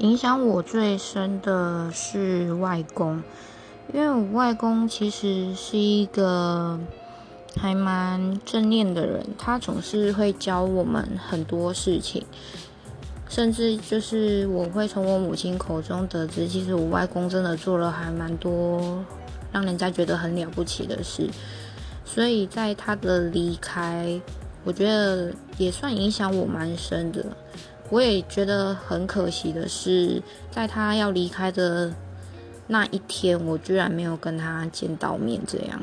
影响我最深的是外公，因为我外公其实是一个还蛮正念的人，他总是会教我们很多事情，甚至就是我会从我母亲口中得知，其实我外公真的做了还蛮多让人家觉得很了不起的事，所以在他的离开，我觉得也算影响我蛮深的。我也觉得很可惜的是，在他要离开的那一天，我居然没有跟他见到面，这样。